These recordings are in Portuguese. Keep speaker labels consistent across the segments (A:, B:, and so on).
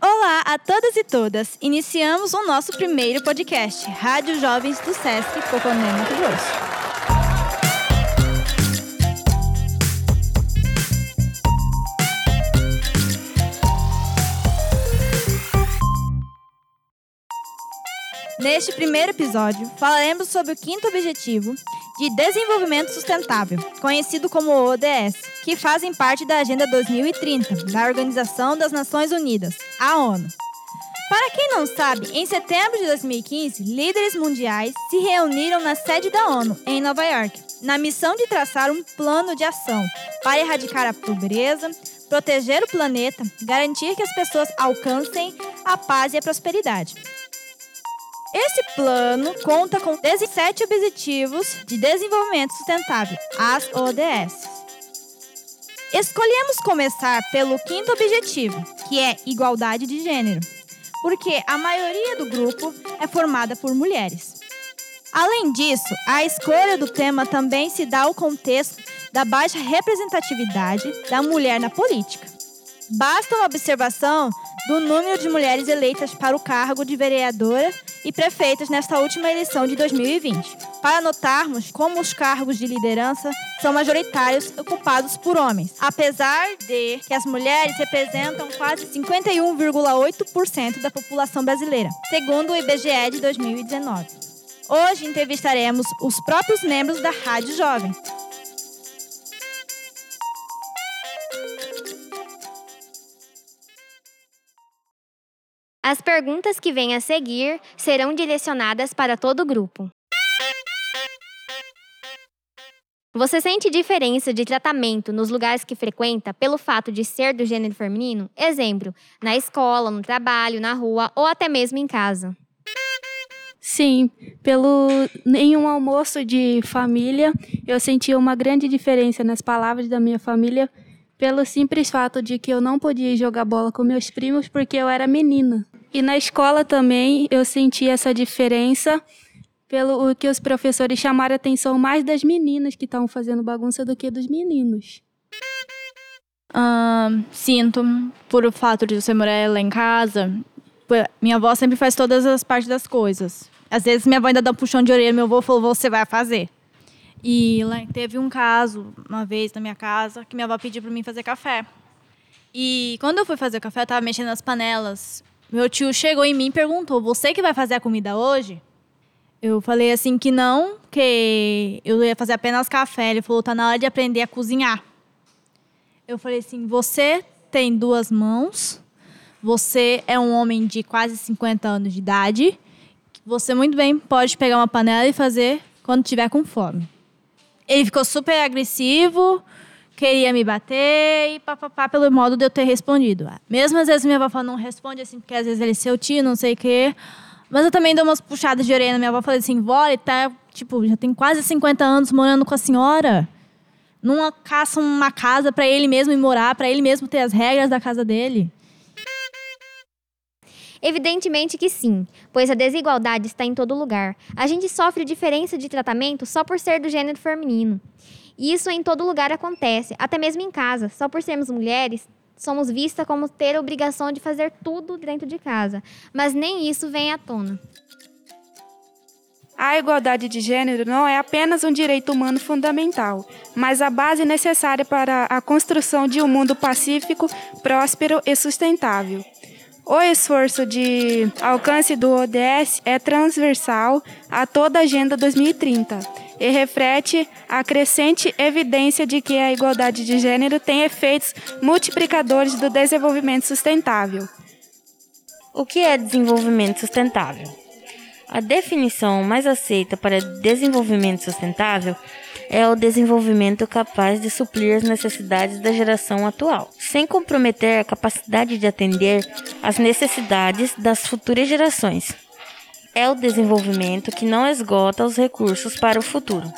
A: Olá a todas e todas! Iniciamos o nosso primeiro podcast, Rádio Jovens do Sesc Coconé Mato Grosso. Neste primeiro episódio, falaremos sobre o quinto objetivo de desenvolvimento sustentável, conhecido como ODS, que fazem parte da Agenda 2030 da Organização das Nações Unidas, a ONU. Para quem não sabe, em setembro de 2015, líderes mundiais se reuniram na sede da ONU, em Nova York, na missão de traçar um plano de ação para erradicar a pobreza, proteger o planeta, garantir que as pessoas alcancem a paz e a prosperidade. Esse plano conta com 17 Objetivos de Desenvolvimento Sustentável, as ODS. Escolhemos começar pelo quinto objetivo, que é igualdade de gênero, porque a maioria do grupo é formada por mulheres. Além disso, a escolha do tema também se dá ao contexto da baixa representatividade da mulher na política. Basta uma observação do número de mulheres eleitas para o cargo de vereadora e prefeitas nesta última eleição de 2020, para notarmos como os cargos de liderança são majoritários ocupados por homens, apesar de que as mulheres representam quase 51,8% da população brasileira, segundo o IBGE de 2019. Hoje entrevistaremos os próprios membros da Rádio Jovem,
B: As perguntas que vêm a seguir serão direcionadas para todo o grupo. Você sente diferença de tratamento nos lugares que frequenta pelo fato de ser do gênero feminino? Exemplo, na escola, no trabalho, na rua ou até mesmo em casa.
C: Sim, pelo nenhum almoço de família, eu senti uma grande diferença nas palavras da minha família pelo simples fato de que eu não podia jogar bola com meus primos porque eu era menina. E na escola também eu senti essa diferença pelo que os professores chamaram a atenção mais das meninas que estavam fazendo bagunça do que dos meninos.
A: Uh, sinto por o fato de você morar lá em casa. Minha avó sempre faz todas as partes das coisas. Às vezes minha avó ainda dá um puxão de orelha, meu avô falou, você vai fazer. E lá teve um caso, uma vez na minha casa, que minha avó pediu para mim fazer café. E quando eu fui fazer o café, eu tava mexendo nas panelas. Meu tio chegou em mim e perguntou: Você que vai fazer a comida hoje? Eu falei assim que não, que eu ia fazer apenas café. Ele falou: Tá na hora de aprender a cozinhar. Eu falei assim: Você tem duas mãos, você é um homem de quase 50 anos de idade. Você muito bem pode pegar uma panela e fazer quando tiver com fome. Ele ficou super agressivo, queria me bater e papapá pelo modo de eu ter respondido. Mesmo às vezes minha avó não responde assim, porque às vezes ele é seu tio, não sei o quê. Mas eu também dou umas puxadas de orelha na minha avó. Falei assim, vó, ele tá, tipo, já tem quase 50 anos morando com a senhora. Não caça uma casa para ele mesmo ir morar, para ele mesmo ter as regras da casa dele.
B: Evidentemente que sim, pois a desigualdade está em todo lugar. A gente sofre diferença de tratamento só por ser do gênero feminino. E isso em todo lugar acontece, até mesmo em casa. Só por sermos mulheres, somos vistas como ter a obrigação de fazer tudo dentro de casa. Mas nem isso vem à tona.
C: A igualdade de gênero não é apenas um direito humano fundamental, mas a base necessária para a construção de um mundo pacífico, próspero e sustentável. O esforço de alcance do ODS é transversal a toda a Agenda 2030 e reflete a crescente evidência de que a igualdade de gênero tem efeitos multiplicadores do desenvolvimento sustentável.
D: O que é desenvolvimento sustentável? A definição mais aceita para desenvolvimento sustentável é o desenvolvimento capaz de suprir as necessidades da geração atual, sem comprometer a capacidade de atender às necessidades das futuras gerações é o desenvolvimento que não esgota os recursos para o futuro.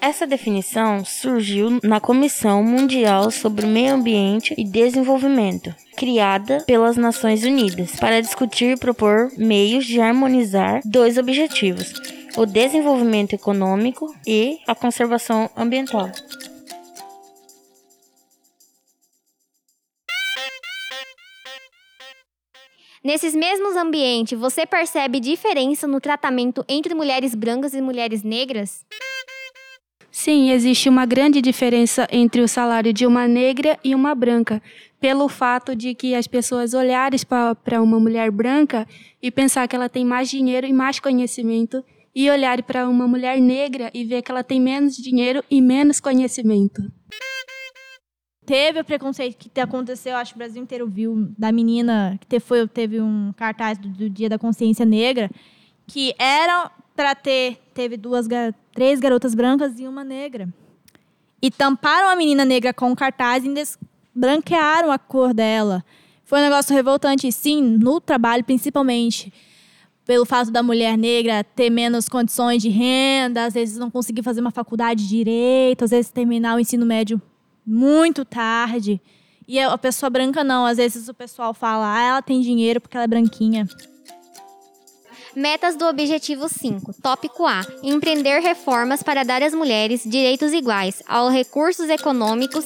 D: Essa definição surgiu na Comissão Mundial sobre o Meio Ambiente e Desenvolvimento, criada pelas Nações Unidas, para discutir e propor meios de harmonizar dois objetivos: o desenvolvimento econômico e a conservação ambiental.
B: Nesses mesmos ambientes, você percebe diferença no tratamento entre mulheres brancas e mulheres negras?
C: Sim, existe uma grande diferença entre o salário de uma negra e uma branca, pelo fato de que as pessoas olharem para uma mulher branca e pensar que ela tem mais dinheiro e mais conhecimento, e olharem para uma mulher negra e ver que ela tem menos dinheiro e menos conhecimento.
A: Teve o preconceito que aconteceu, acho que o Brasil inteiro viu, da menina que foi, teve um cartaz do, do Dia da Consciência Negra, que era para ter, teve duas, três garotas brancas e uma negra. E tamparam a menina negra com um cartaz e branquearam a cor dela. Foi um negócio revoltante, sim, no trabalho principalmente. Pelo fato da mulher negra ter menos condições de renda, às vezes não conseguir fazer uma faculdade de direito, às vezes terminar o ensino médio muito tarde. E a pessoa branca não, às vezes o pessoal fala, ah, ela tem dinheiro porque ela é branquinha.
B: Metas do Objetivo 5, Tópico A: Empreender reformas para dar às mulheres direitos iguais aos recursos econômicos,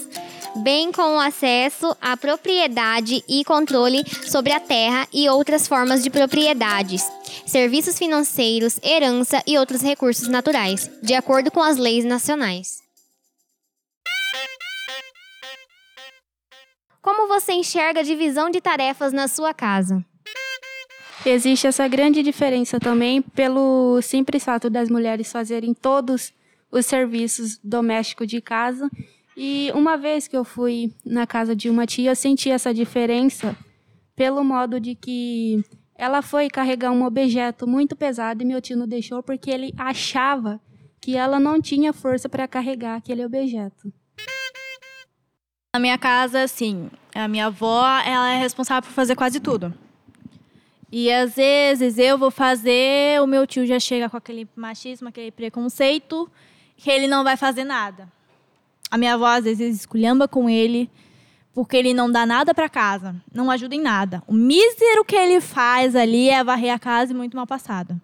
B: bem como acesso à propriedade e controle sobre a terra e outras formas de propriedades, serviços financeiros, herança e outros recursos naturais, de acordo com as leis nacionais. Você enxerga a divisão de tarefas na sua casa?
C: Existe essa grande diferença também pelo simples fato das mulheres fazerem todos os serviços domésticos de casa. E uma vez que eu fui na casa de uma tia, eu senti essa diferença pelo modo de que ela foi carregar um objeto muito pesado e meu tio não deixou porque ele achava que ela não tinha força para carregar aquele objeto.
A: Na minha casa, assim, a minha avó, ela é responsável por fazer quase tudo. E às vezes eu vou fazer, o meu tio já chega com aquele machismo, aquele preconceito, que ele não vai fazer nada. A minha avó às vezes esculhamba com ele, porque ele não dá nada para casa, não ajuda em nada. O mísero que ele faz ali é varrer a casa e muito mal passado.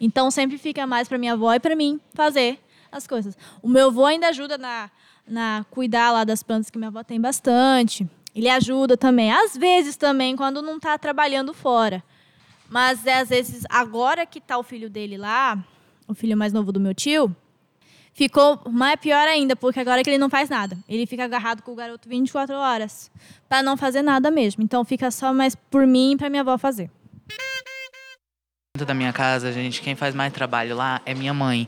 A: Então sempre fica mais para minha avó e para mim fazer as coisas. O meu avô ainda ajuda na na cuidar lá das plantas que minha avó tem bastante. Ele ajuda também, às vezes também quando não está trabalhando fora. Mas é, às vezes agora que está o filho dele lá, o filho mais novo do meu tio, ficou mais pior ainda, porque agora que ele não faz nada. Ele fica agarrado com o garoto 24 horas para não fazer nada mesmo. Então fica só mais por mim e para minha avó fazer.
E: Dentro da minha casa, gente, quem faz mais trabalho lá é minha mãe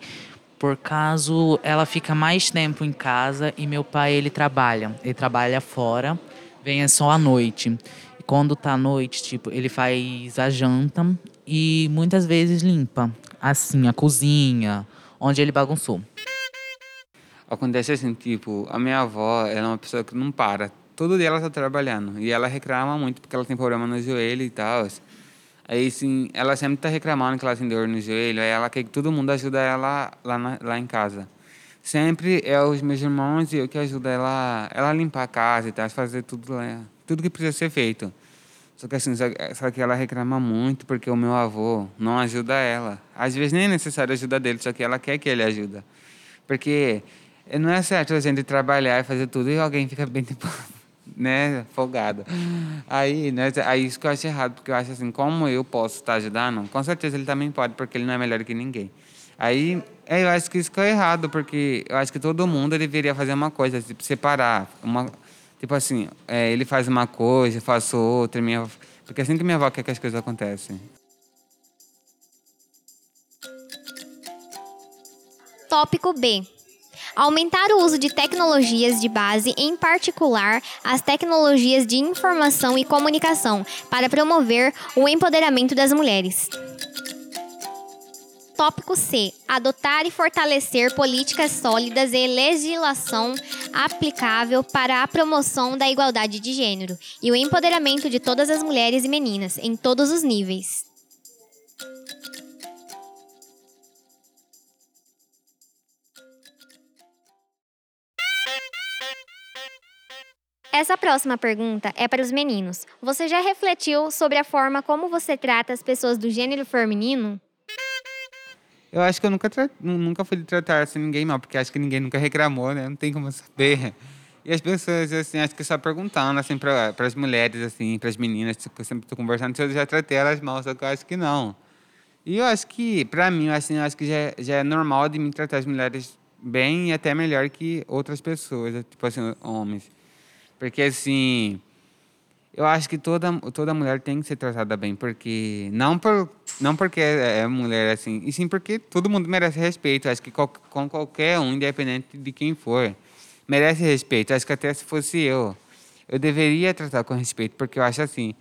E: por caso ela fica mais tempo em casa e meu pai ele trabalha, ele trabalha fora, vem só à noite. E quando tá à noite, tipo, ele faz a janta e muitas vezes limpa, assim, a cozinha, onde ele bagunçou.
F: Acontece assim, tipo, a minha avó, ela é uma pessoa que não para. Todo dia ela tá trabalhando e ela reclama muito porque ela tem problema no joelho e tal. Aí, sim, ela sempre tá reclamando que ela tem dor no joelho, aí ela quer que todo mundo ajude ela lá, na, lá em casa. Sempre é os meus irmãos e eu que ajudo ela, ela a limpar a casa e tal, fazer tudo lá, tudo que precisa ser feito. Só que assim, só que ela reclama muito porque o meu avô não ajuda ela. Às vezes nem é necessário a ajuda dele, só que ela quer que ele ajude. Porque não é certo a gente trabalhar e fazer tudo e alguém fica bem tipo né, folgada. Aí, né, aí isso que eu acho errado, porque eu acho assim, como eu posso estar ajudando, com certeza ele também pode, porque ele não é melhor que ninguém. Aí, eu acho que isso que é errado, porque eu acho que todo mundo deveria fazer uma coisa, tipo, separar. Uma, tipo assim, é, ele faz uma coisa, eu faço outra, minha, porque é assim que minha avó quer que as coisas acontecem.
B: Tópico B. Aumentar o uso de tecnologias de base, em particular as tecnologias de informação e comunicação, para promover o empoderamento das mulheres. Tópico C. Adotar e fortalecer políticas sólidas e legislação aplicável para a promoção da igualdade de gênero e o empoderamento de todas as mulheres e meninas, em todos os níveis. Essa próxima pergunta é para os meninos. Você já refletiu sobre a forma como você trata as pessoas do gênero feminino?
F: Eu acho que eu nunca, nunca fui tratar assim ninguém mal, porque acho que ninguém nunca reclamou, né? Não tem como saber. E as pessoas, assim, acho que só perguntando, assim, para as mulheres, assim, para as meninas, tipo, eu sempre estou conversando se eu já tratei elas mal, só que eu acho que não. E eu acho que, para mim, assim, eu acho que já, já é normal de me tratar as mulheres bem e até melhor que outras pessoas, tipo assim, homens. Porque, assim, eu acho que toda, toda mulher tem que ser tratada bem, porque não, por, não porque é, é mulher, assim, e sim porque todo mundo merece respeito. Acho que com qualquer um, independente de quem for merece respeito. Acho que até se fosse eu, eu deveria tratar com respeito, porque eu acho assim,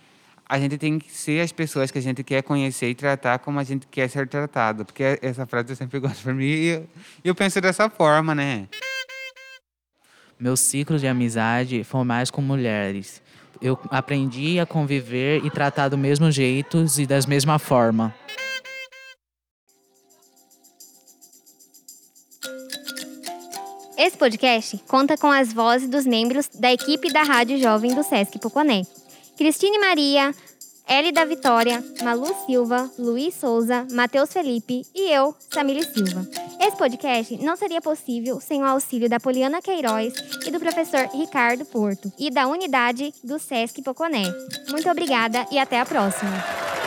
F: a gente tem que ser as pessoas que a gente quer conhecer e tratar como a gente quer ser tratado. Porque essa frase eu sempre gosto para mim e eu, eu penso dessa forma, né?
E: Meu ciclo de amizade foi mais com mulheres. Eu aprendi a conviver e tratar do mesmo jeito e da mesma forma.
B: Esse podcast conta com as vozes dos membros da equipe da Rádio Jovem do Sesc Poconé. Cristine Maria, Eli da Vitória, Malu Silva, Luiz Souza, Matheus Felipe e eu, Samile Silva. Esse podcast não seria possível sem o auxílio da Poliana Queiroz e do professor Ricardo Porto e da unidade do Sesc Poconé. Muito obrigada e até a próxima!